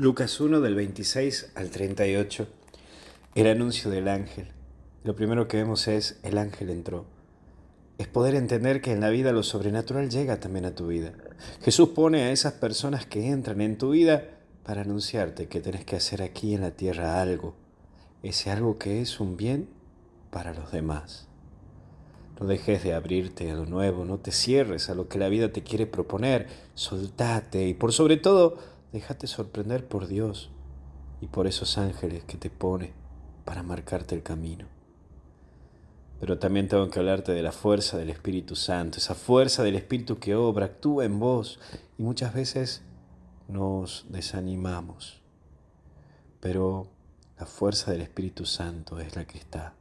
Lucas 1 del 26 al 38. El anuncio del ángel. Lo primero que vemos es el ángel entró. Es poder entender que en la vida lo sobrenatural llega también a tu vida. Jesús pone a esas personas que entran en tu vida para anunciarte que tenés que hacer aquí en la tierra algo. Ese algo que es un bien para los demás. No dejes de abrirte a lo nuevo, no te cierres a lo que la vida te quiere proponer, soltate y por sobre todo Déjate sorprender por Dios y por esos ángeles que te pone para marcarte el camino. Pero también tengo que hablarte de la fuerza del Espíritu Santo, esa fuerza del Espíritu que obra, actúa en vos y muchas veces nos desanimamos. Pero la fuerza del Espíritu Santo es la que está.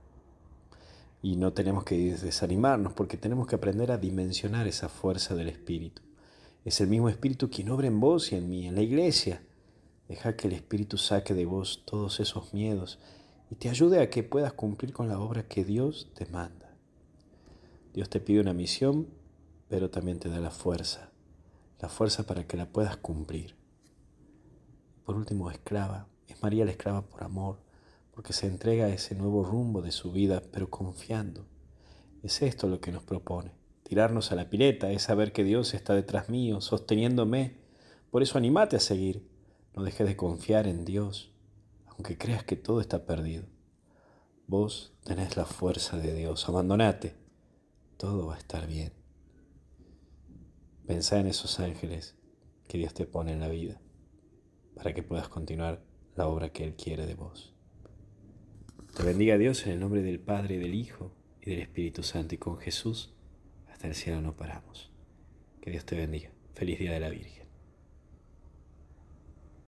Y no tenemos que desanimarnos porque tenemos que aprender a dimensionar esa fuerza del Espíritu. Es el mismo Espíritu quien obra en vos y en mí, en la iglesia. Deja que el Espíritu saque de vos todos esos miedos y te ayude a que puedas cumplir con la obra que Dios te manda. Dios te pide una misión, pero también te da la fuerza, la fuerza para que la puedas cumplir. Por último, esclava, es María la esclava por amor, porque se entrega a ese nuevo rumbo de su vida, pero confiando. Es esto lo que nos propone tirarnos a la pileta, es saber que Dios está detrás mío, sosteniéndome. Por eso animate a seguir. No dejes de confiar en Dios, aunque creas que todo está perdido. Vos tenés la fuerza de Dios. Abandonate. Todo va a estar bien. Pensá en esos ángeles que Dios te pone en la vida para que puedas continuar la obra que Él quiere de vos. Te bendiga Dios en el nombre del Padre, del Hijo y del Espíritu Santo y con Jesús hasta el cielo no paramos. Que Dios te bendiga. Feliz Día de la Virgen.